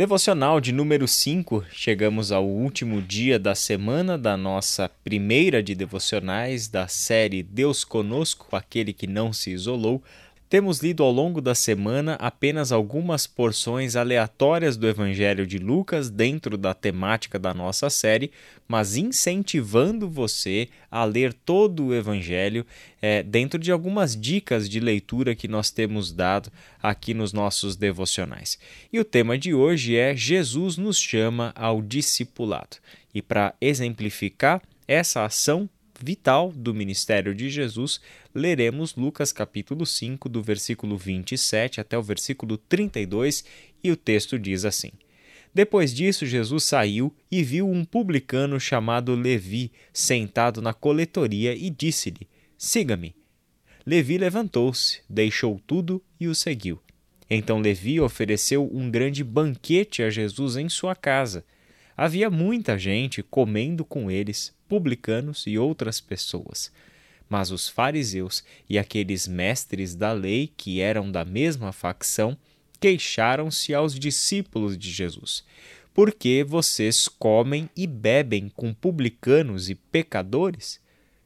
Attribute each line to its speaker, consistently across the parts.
Speaker 1: Devocional de número 5, chegamos ao último dia da semana da nossa primeira de devocionais da série Deus Conosco, aquele que não se isolou. Temos lido ao longo da semana apenas algumas porções aleatórias do Evangelho de Lucas dentro da temática da nossa série, mas incentivando você a ler todo o Evangelho é, dentro de algumas dicas de leitura que nós temos dado aqui nos nossos devocionais. E o tema de hoje é Jesus nos chama ao discipulado. E para exemplificar essa ação vital do ministério de Jesus, leremos Lucas capítulo 5, do versículo 27 até o versículo 32, e o texto diz assim: Depois disso, Jesus saiu e viu um publicano chamado Levi sentado na coletoria e disse-lhe: Siga-me. Levi levantou-se, deixou tudo e o seguiu. Então Levi ofereceu um grande banquete a Jesus em sua casa. Havia muita gente comendo com eles, publicanos e outras pessoas. Mas os fariseus e aqueles mestres da lei, que eram da mesma facção, queixaram-se aos discípulos de Jesus. Por que vocês comem e bebem com publicanos e pecadores?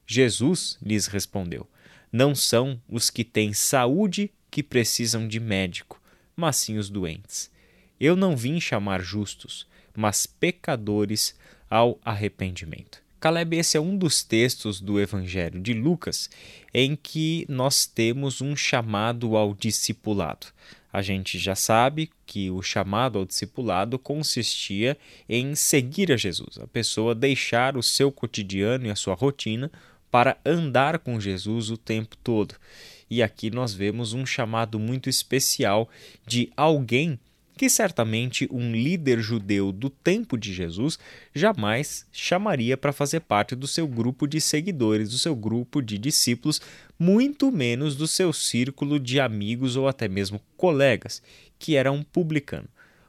Speaker 1: Jesus lhes respondeu: Não são os que têm saúde que precisam de médico, mas sim os doentes. Eu não vim chamar justos, mas pecadores ao arrependimento. Caleb, esse é um dos textos do Evangelho de Lucas em que nós temos um chamado ao discipulado. A gente já sabe que o chamado ao discipulado consistia em seguir a Jesus, a pessoa deixar o seu cotidiano e a sua rotina para andar com Jesus o tempo todo. E aqui nós vemos um chamado muito especial de alguém que certamente um líder judeu do tempo de Jesus jamais chamaria para fazer parte do seu grupo de seguidores, do seu grupo de discípulos, muito menos do seu círculo de amigos ou até mesmo colegas, que era um publicano.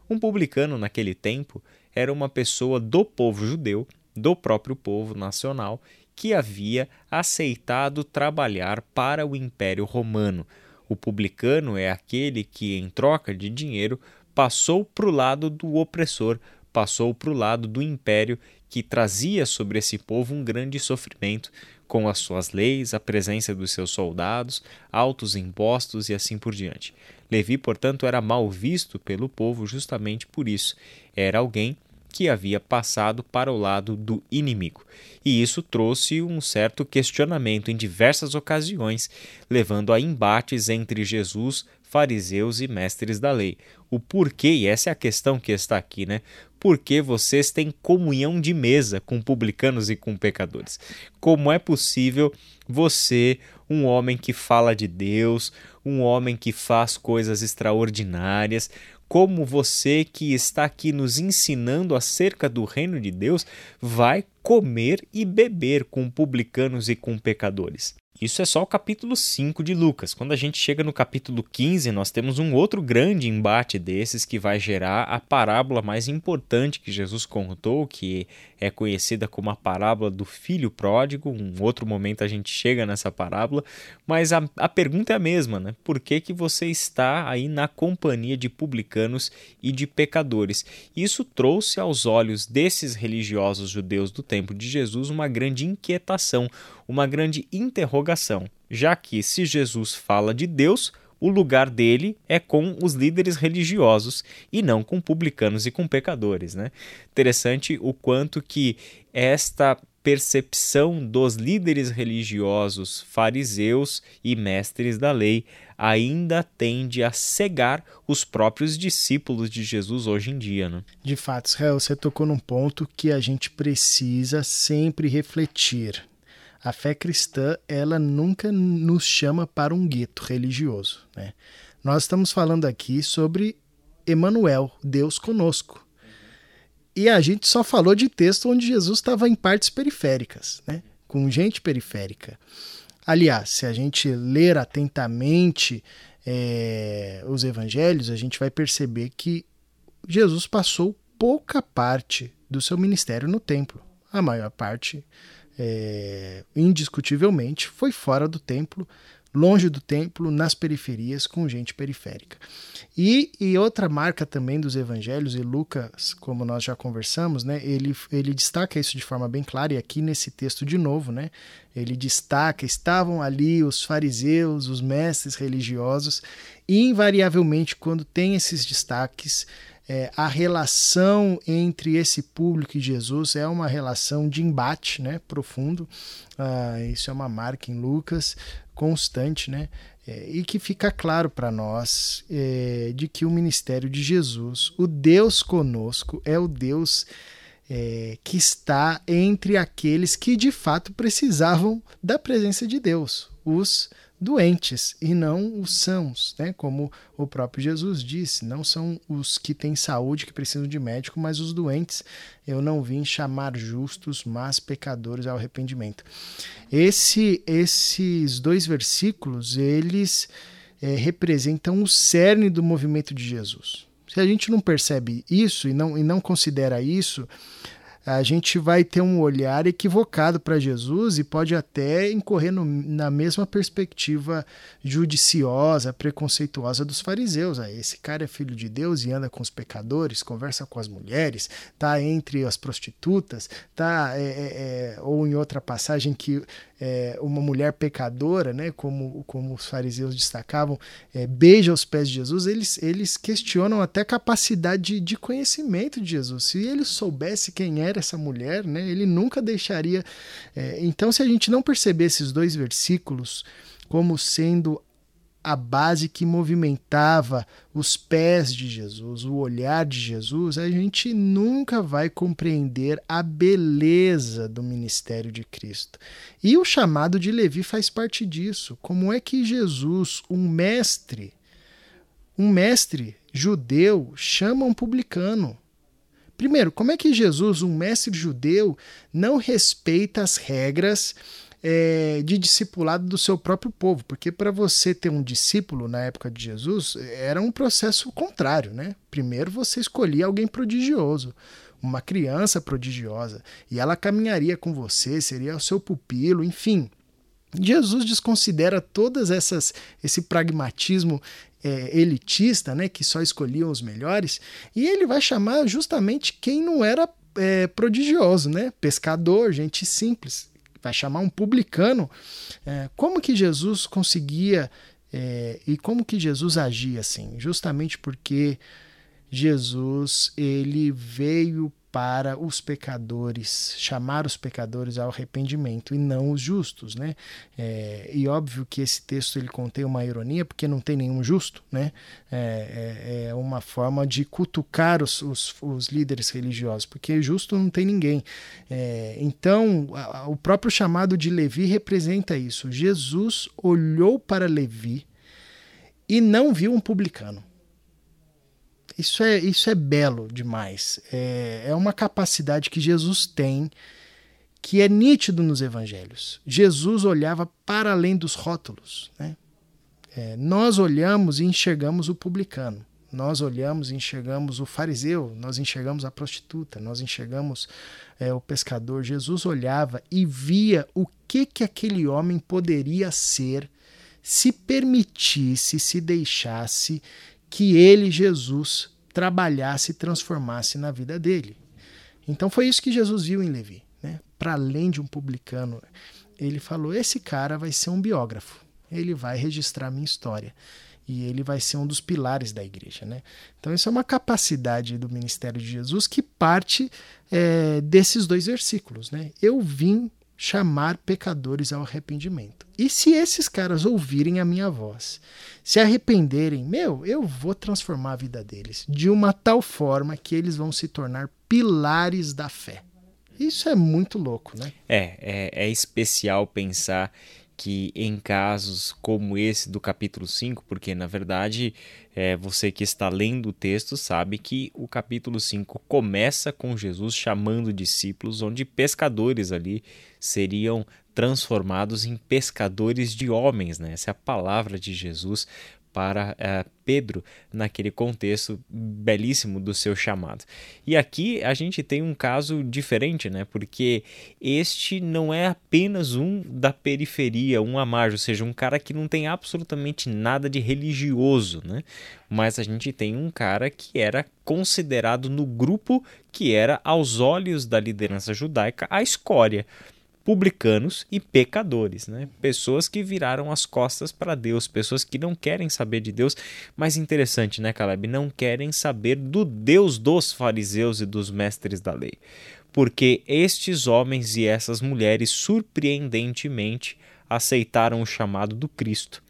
Speaker 1: Um publicano, naquele tempo, era uma pessoa do povo judeu, do próprio povo nacional, que havia aceitado trabalhar para o Império Romano. O publicano é aquele que, em troca de dinheiro, passou para o lado do opressor, passou para o lado do império que trazia sobre esse povo um grande sofrimento com as suas leis, a presença dos seus soldados, altos impostos e assim por diante. Levi, portanto, era mal visto pelo povo justamente por isso. Era alguém que havia passado para o lado do inimigo. E isso trouxe um certo questionamento em diversas ocasiões, levando a embates entre Jesus, fariseus e mestres da lei. O porquê, e essa é a questão que está aqui, né? Por que vocês têm comunhão de mesa com publicanos e com pecadores? Como é possível você, um homem que fala de Deus, um homem que faz coisas extraordinárias, como você que está aqui nos ensinando acerca do reino de Deus, vai comer e beber com publicanos e com pecadores? Isso é só o capítulo 5 de Lucas. Quando a gente chega no capítulo 15, nós temos um outro grande embate desses que vai gerar a parábola mais importante que Jesus contou, que é conhecida como a parábola do filho pródigo. Um outro momento a gente chega nessa parábola, mas a, a pergunta é a mesma, né? Por que, que você está aí na companhia de publicanos e de pecadores? Isso trouxe aos olhos desses religiosos judeus do tempo de Jesus uma grande inquietação, uma grande interrogação, já que se Jesus fala de Deus, o lugar dele é com os líderes religiosos e não com publicanos e com pecadores, né? Interessante o quanto que esta percepção dos líderes religiosos, fariseus e mestres da lei ainda tende a cegar os próprios discípulos de Jesus hoje em dia. Né?
Speaker 2: De fato, Israel, você tocou num ponto que a gente precisa sempre refletir. A fé cristã, ela nunca nos chama para um gueto religioso. Né? Nós estamos falando aqui sobre Emmanuel, Deus conosco. E a gente só falou de texto onde Jesus estava em partes periféricas, né? com gente periférica. Aliás, se a gente ler atentamente é, os evangelhos, a gente vai perceber que Jesus passou pouca parte do seu ministério no templo. A maior parte é, indiscutivelmente, foi fora do templo, longe do templo, nas periferias, com gente periférica. E, e outra marca também dos evangelhos, e Lucas, como nós já conversamos, né, ele, ele destaca isso de forma bem clara, e aqui nesse texto de novo, né, ele destaca: estavam ali os fariseus, os mestres religiosos, e invariavelmente, quando tem esses destaques, é, a relação entre esse público e Jesus é uma relação de embate né, profundo. Ah, isso é uma marca em Lucas constante, né? É, e que fica claro para nós é, de que o ministério de Jesus, o Deus conosco, é o Deus é, que está entre aqueles que de fato precisavam da presença de Deus, os doentes e não os sãos, né? Como o próprio Jesus disse, não são os que têm saúde que precisam de médico, mas os doentes. Eu não vim chamar justos, mas pecadores ao arrependimento. Esse, esses dois versículos, eles é, representam o cerne do movimento de Jesus. Se a gente não percebe isso e não, e não considera isso, a gente vai ter um olhar equivocado para Jesus e pode até incorrer no, na mesma perspectiva judiciosa, preconceituosa dos fariseus. Ah, esse cara é filho de Deus e anda com os pecadores, conversa com as mulheres, tá entre as prostitutas, tá é, é, é ou em outra passagem que é, uma mulher pecadora, né, como, como os fariseus destacavam, é, beija os pés de Jesus, eles, eles questionam até a capacidade de, de conhecimento de Jesus. Se ele soubesse quem era essa mulher, né, ele nunca deixaria. É, então, se a gente não perceber esses dois versículos como sendo a base que movimentava os pés de Jesus, o olhar de Jesus, a gente nunca vai compreender a beleza do ministério de Cristo. E o chamado de Levi faz parte disso. Como é que Jesus, um mestre, um mestre judeu, chama um publicano? Primeiro, como é que Jesus, um mestre judeu, não respeita as regras é, de discipulado do seu próprio povo, porque para você ter um discípulo na época de Jesus era um processo contrário, né? Primeiro você escolhia alguém prodigioso, uma criança prodigiosa, e ela caminharia com você, seria o seu pupilo, enfim. Jesus desconsidera todas essas esse pragmatismo é, elitista, né, que só escolhiam os melhores, e ele vai chamar justamente quem não era é, prodigioso, né, pescador, gente simples, vai chamar um publicano. É, como que Jesus conseguia é, e como que Jesus agia assim? Justamente porque Jesus ele veio para os pecadores, chamar os pecadores ao arrependimento e não os justos, né? É, e óbvio que esse texto ele contém uma ironia porque não tem nenhum justo, né? É, é, é uma forma de cutucar os, os, os, líderes religiosos, porque justo não tem ninguém. É, então, a, o próprio chamado de Levi representa isso. Jesus olhou para Levi e não viu um publicano. Isso é, isso é belo demais. É, é uma capacidade que Jesus tem que é nítido nos evangelhos. Jesus olhava para além dos rótulos. Né? É, nós olhamos e enxergamos o publicano. Nós olhamos e enxergamos o fariseu, nós enxergamos a prostituta, nós enxergamos é, o pescador. Jesus olhava e via o que, que aquele homem poderia ser se permitisse, se deixasse que ele, Jesus, trabalhasse e transformasse na vida dele. Então foi isso que Jesus viu em Levi. Né? Para além de um publicano, ele falou: esse cara vai ser um biógrafo, ele vai registrar minha história e ele vai ser um dos pilares da igreja. Né? Então, isso é uma capacidade do ministério de Jesus que parte é, desses dois versículos. Né? Eu vim chamar pecadores ao arrependimento. E se esses caras ouvirem a minha voz, se arrependerem, meu, eu vou transformar a vida deles de uma tal forma que eles vão se tornar pilares da fé. Isso é muito louco, né?
Speaker 1: É, é, é especial pensar que em casos como esse do capítulo 5, porque na verdade é, você que está lendo o texto sabe que o capítulo 5 começa com Jesus chamando discípulos, onde pescadores ali seriam transformados em pescadores de homens, né? Essa é a palavra de Jesus para uh, Pedro naquele contexto belíssimo do seu chamado. E aqui a gente tem um caso diferente, né? Porque este não é apenas um da periferia, um à margem, ou seja, um cara que não tem absolutamente nada de religioso, né? Mas a gente tem um cara que era considerado no grupo que era, aos olhos da liderança judaica, a escória publicanos e pecadores, né? Pessoas que viraram as costas para Deus, pessoas que não querem saber de Deus, mas interessante, né, Caleb? Não querem saber do Deus dos fariseus e dos mestres da lei. Porque estes homens e essas mulheres surpreendentemente aceitaram o chamado do Cristo,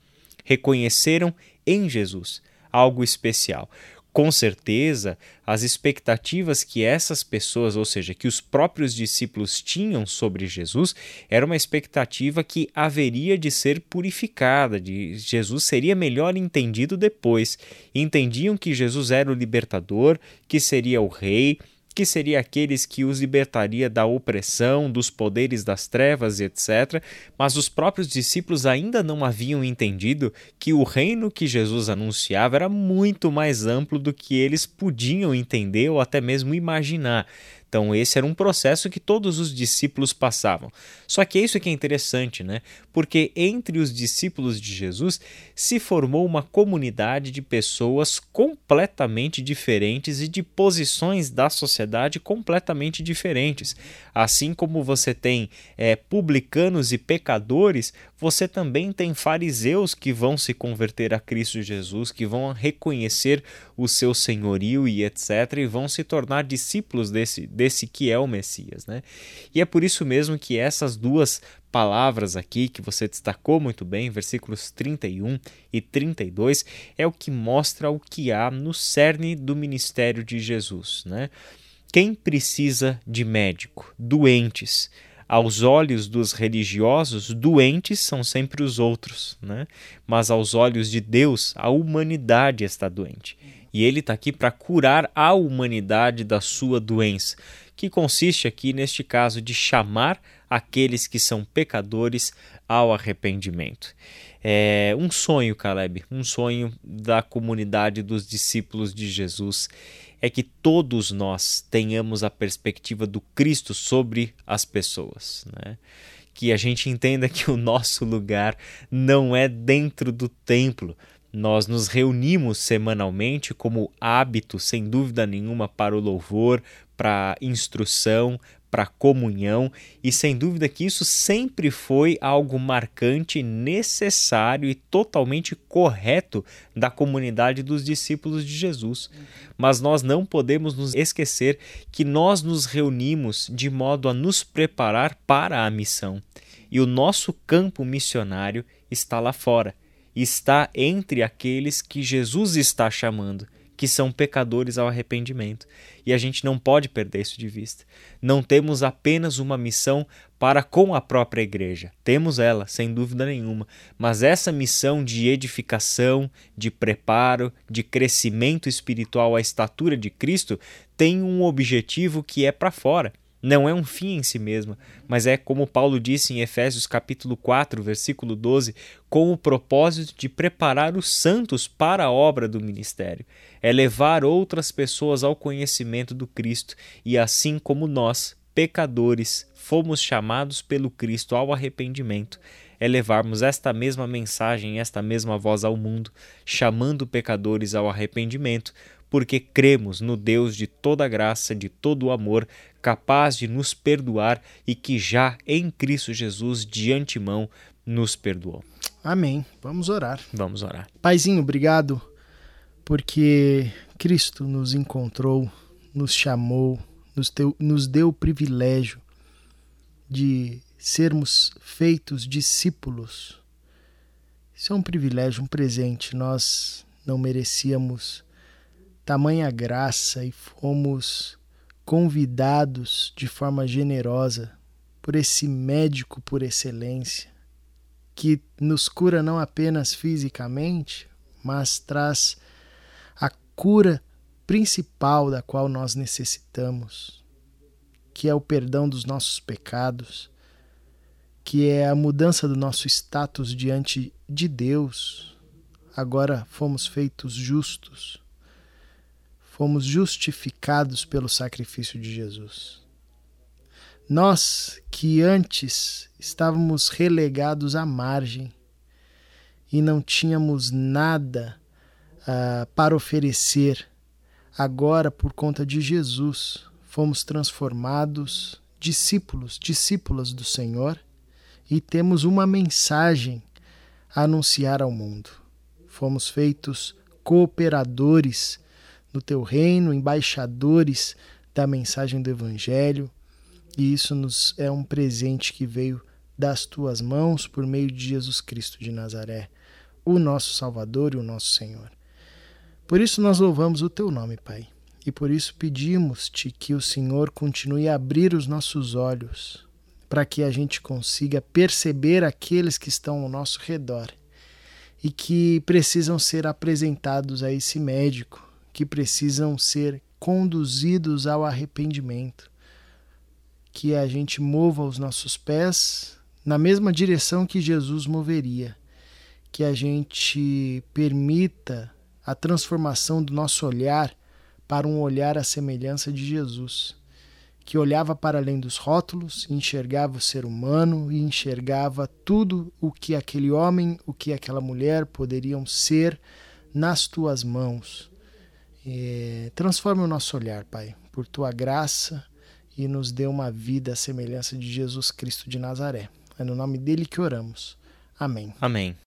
Speaker 1: reconheceram em Jesus algo especial com certeza, as expectativas que essas pessoas, ou seja, que os próprios discípulos tinham sobre Jesus, era uma expectativa que haveria de ser purificada, de Jesus seria melhor entendido depois. Entendiam que Jesus era o libertador, que seria o rei, que seria aqueles que os libertaria da opressão, dos poderes das trevas, etc. Mas os próprios discípulos ainda não haviam entendido que o reino que Jesus anunciava era muito mais amplo do que eles podiam entender ou até mesmo imaginar. Então, esse era um processo que todos os discípulos passavam. Só que é isso que é interessante, né? Porque entre os discípulos de Jesus se formou uma comunidade de pessoas completamente diferentes e de posições da sociedade completamente diferentes. Assim como você tem é, publicanos e pecadores, você também tem fariseus que vão se converter a Cristo Jesus, que vão reconhecer o seu senhorio e etc., e vão se tornar discípulos desse, desse que é o Messias. Né? E é por isso mesmo que essas duas palavras aqui que você destacou muito bem, versículos 31 e 32, é o que mostra o que há no cerne do ministério de Jesus. Né? Quem precisa de médico? Doentes aos olhos dos religiosos, doentes são sempre os outros, né? mas aos olhos de Deus, a humanidade está doente. E ele está aqui para curar a humanidade da sua doença, que consiste aqui, neste caso, de chamar aqueles que são pecadores ao arrependimento. É um sonho, Caleb, um sonho da comunidade dos discípulos de Jesus é que todos nós tenhamos a perspectiva do Cristo sobre as pessoas, né? Que a gente entenda que o nosso lugar não é dentro do templo. Nós nos reunimos semanalmente como hábito, sem dúvida nenhuma, para o louvor, para instrução, para comunhão, e sem dúvida que isso sempre foi algo marcante, necessário e totalmente correto da comunidade dos discípulos de Jesus. Mas nós não podemos nos esquecer que nós nos reunimos de modo a nos preparar para a missão. E o nosso campo missionário está lá fora, está entre aqueles que Jesus está chamando que são pecadores ao arrependimento. E a gente não pode perder isso de vista. Não temos apenas uma missão para com a própria igreja. Temos ela, sem dúvida nenhuma, mas essa missão de edificação, de preparo, de crescimento espiritual à estatura de Cristo tem um objetivo que é para fora não é um fim em si mesma, mas é como Paulo disse em Efésios capítulo 4, versículo 12, com o propósito de preparar os santos para a obra do ministério. É levar outras pessoas ao conhecimento do Cristo e assim como nós, pecadores, fomos chamados pelo Cristo ao arrependimento, é levarmos esta mesma mensagem, esta mesma voz ao mundo, chamando pecadores ao arrependimento, porque cremos no Deus de toda graça, de todo amor, capaz de nos perdoar e que já em Cristo Jesus de antemão nos perdoou.
Speaker 2: Amém. Vamos orar.
Speaker 1: Vamos orar.
Speaker 2: Paizinho, obrigado porque Cristo nos encontrou, nos chamou, nos, teu, nos deu o privilégio de sermos feitos discípulos. Isso é um privilégio, um presente. Nós não merecíamos tamanha graça e fomos convidados de forma generosa por esse médico por excelência que nos cura não apenas fisicamente, mas traz a cura principal da qual nós necessitamos, que é o perdão dos nossos pecados, que é a mudança do nosso status diante de Deus, agora fomos feitos justos. Fomos justificados pelo sacrifício de Jesus. Nós que antes estávamos relegados à margem e não tínhamos nada uh, para oferecer, agora, por conta de Jesus, fomos transformados discípulos, discípulas do Senhor e temos uma mensagem a anunciar ao mundo. Fomos feitos cooperadores no teu reino, embaixadores da mensagem do Evangelho, e isso nos é um presente que veio das tuas mãos por meio de Jesus Cristo de Nazaré, o nosso Salvador e o nosso Senhor. Por isso nós louvamos o teu nome, Pai, e por isso pedimos-te que o Senhor continue a abrir os nossos olhos para que a gente consiga perceber aqueles que estão ao nosso redor e que precisam ser apresentados a esse médico, que precisam ser conduzidos ao arrependimento. Que a gente mova os nossos pés na mesma direção que Jesus moveria. Que a gente permita a transformação do nosso olhar para um olhar à semelhança de Jesus que olhava para além dos rótulos, enxergava o ser humano e enxergava tudo o que aquele homem, o que aquela mulher poderiam ser nas tuas mãos. E transforme o nosso olhar, Pai, por tua graça e nos dê uma vida à semelhança de Jesus Cristo de Nazaré. É no nome dele que oramos. Amém.
Speaker 1: Amém.